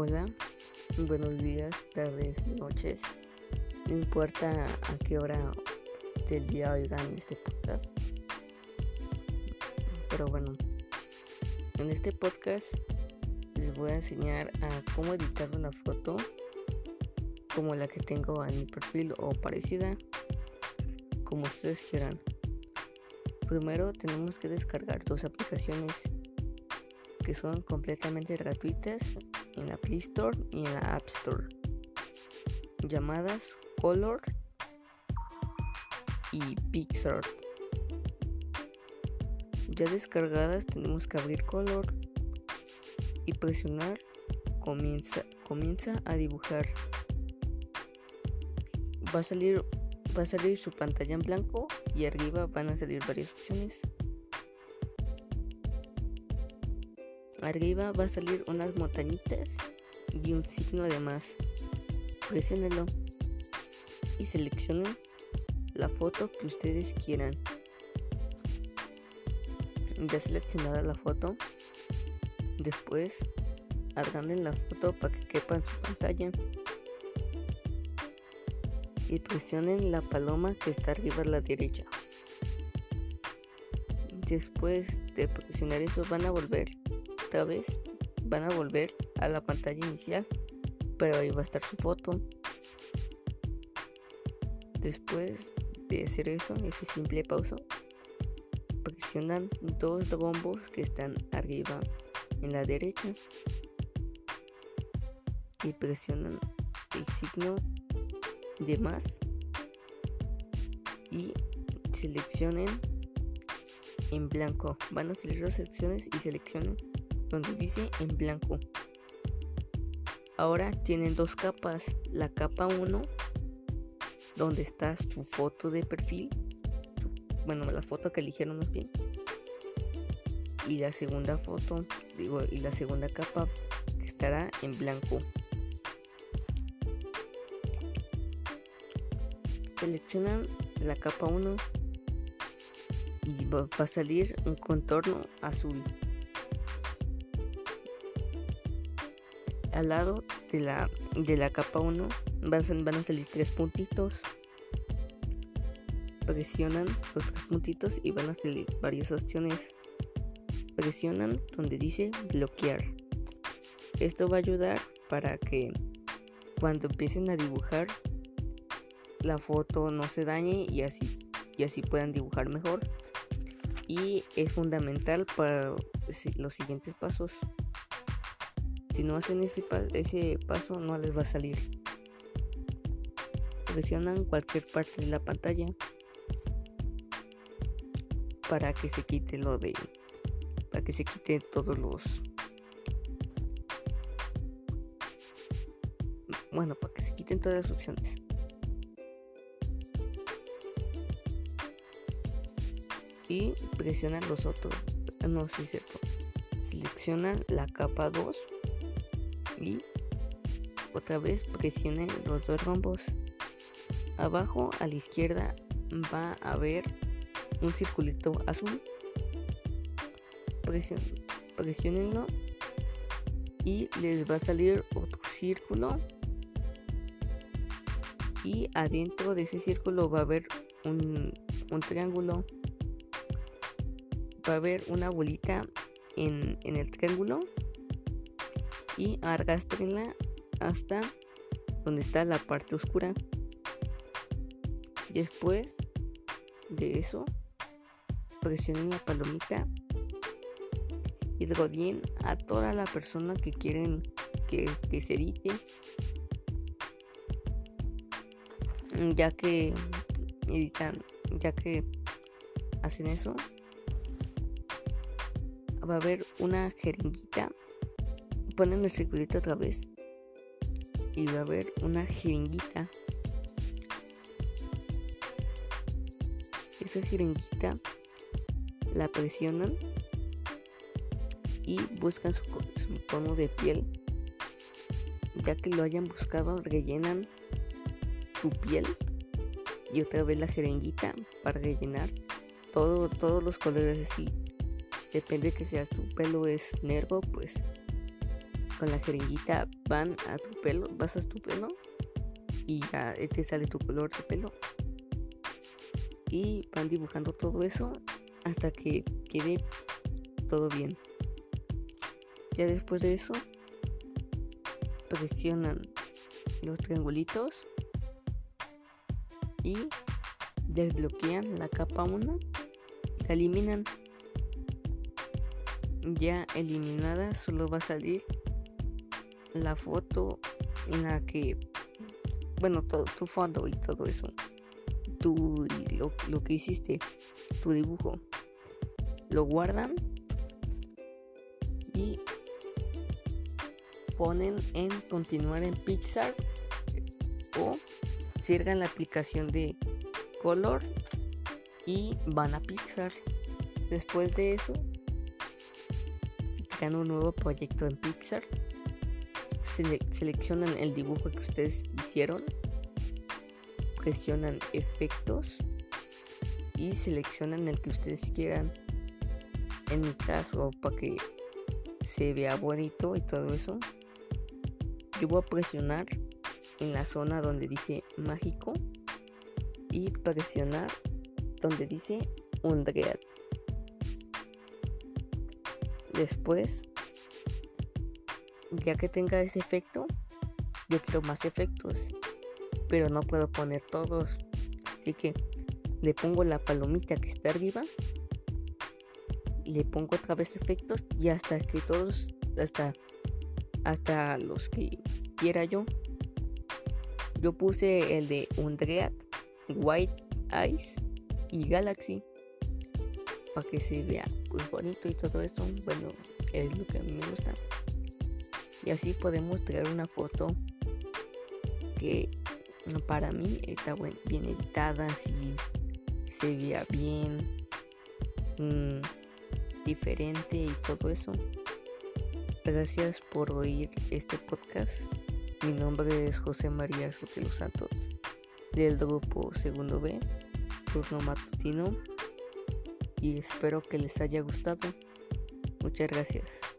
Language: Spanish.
Hola, buenos días, tardes, noches. No importa a qué hora del día oigan este podcast. Pero bueno, en este podcast les voy a enseñar a cómo editar una foto como la que tengo en mi perfil o parecida, como ustedes quieran. Primero tenemos que descargar dos aplicaciones que son completamente gratuitas en la Play Store y en la App Store, llamadas Color y Pixar. Ya descargadas tenemos que abrir Color y presionar comienza, comienza a dibujar. Va a salir va a salir su pantalla en blanco y arriba van a salir varias opciones. Arriba va a salir unas montañitas y un signo de más. Presionenlo y seleccionen la foto que ustedes quieran. Ya seleccionada la foto, después agranden la foto para que quepa en su pantalla y presionen la paloma que está arriba a la derecha. Después de presionar eso van a volver otra vez van a volver a la pantalla inicial, pero ahí va a estar su foto. Después de hacer eso, ese simple pauso, presionan dos bombos que están arriba en la derecha y presionan el signo de más y seleccionen en blanco. Van a salir dos secciones y seleccionen donde dice en blanco. Ahora tienen dos capas. La capa 1, donde está su foto de perfil. bueno, la foto que eligieron más bien. Y la segunda foto, digo, y la segunda capa que estará en blanco. Seleccionan la capa 1 y va a salir un contorno azul. Al lado de la, de la capa 1 van, van a salir tres puntitos. Presionan los tres puntitos y van a salir varias opciones. Presionan donde dice bloquear. Esto va a ayudar para que cuando empiecen a dibujar la foto no se dañe y así, y así puedan dibujar mejor. Y es fundamental para los siguientes pasos. Si no hacen ese, ese paso no les va a salir. Presionan cualquier parte de la pantalla para que se quite lo de para que se quite todos los bueno para que se quiten todas las opciones y presionan los otros no es cierto seleccionan la capa 2 y otra vez presionen los dos rombos. Abajo a la izquierda va a haber un circulito azul. presionenlo y les va a salir otro círculo. Y adentro de ese círculo va a haber un, un triángulo. Va a haber una bolita en, en el triángulo y arrastrenla hasta donde está la parte oscura. Después de eso, presionen la palomita y rodeen a toda la persona que quieren que, que se edite. Ya que editan, ya que hacen eso, va a haber una jeringuita ponen el circulito otra vez y va a haber una jeringuita. Esa jeringuita la presionan y buscan su, tono de piel. Ya que lo hayan buscado, rellenan su piel y otra vez la jeringuita para rellenar todo, todos los colores así. Depende que sea tu pelo es negro, pues con la jeringuita van a tu pelo, vas a tu pelo y ya te sale tu color de pelo. Y van dibujando todo eso hasta que quede todo bien. Ya después de eso, presionan los triangulitos y desbloquean la capa 1, la eliminan. Ya eliminada solo va a salir la foto en la que, bueno, todo tu fondo y todo eso, tu, lo, lo que hiciste, tu dibujo, lo guardan y ponen en continuar en Pixar o cierran la aplicación de Color y van a Pixar. Después de eso, crean un nuevo proyecto en Pixar. Seleccionan el dibujo que ustedes hicieron. Presionan efectos y seleccionan el que ustedes quieran. En mi caso, para que se vea bonito y todo eso, yo voy a presionar en la zona donde dice mágico y presionar donde dice Undread. Después, ya que tenga ese efecto, yo quiero más efectos, pero no puedo poner todos. Así que le pongo la palomita que está arriba, le pongo otra vez efectos y hasta que todos, hasta, hasta los que quiera yo. Yo puse el de Undread, White Eyes y Galaxy para que se vea pues bonito y todo eso. Bueno, es lo que a mí me gusta. Y así podemos traer una foto que para mí está bien editada, así se vea bien, mm, diferente y todo eso. Gracias por oír este podcast. Mi nombre es José María Sotelo Santos del grupo Segundo B, turno matutino y espero que les haya gustado. Muchas gracias.